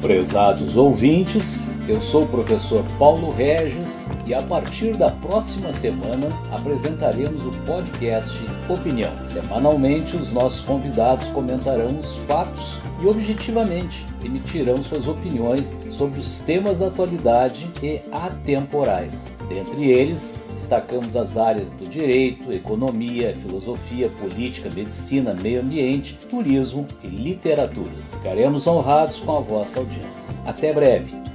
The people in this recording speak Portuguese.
Prezados ouvintes, eu sou o professor Paulo Regis e a partir da próxima semana apresentaremos o podcast Opinião. Semanalmente, os nossos convidados comentarão os fatos e objetivamente emitirão suas opiniões sobre os temas da atualidade e atemporais. Dentre eles, destacamos as áreas do direito, economia, filosofia, política, medicina, meio ambiente, turismo e literatura. Ficaremos honrados com a vossa audiência. Até breve!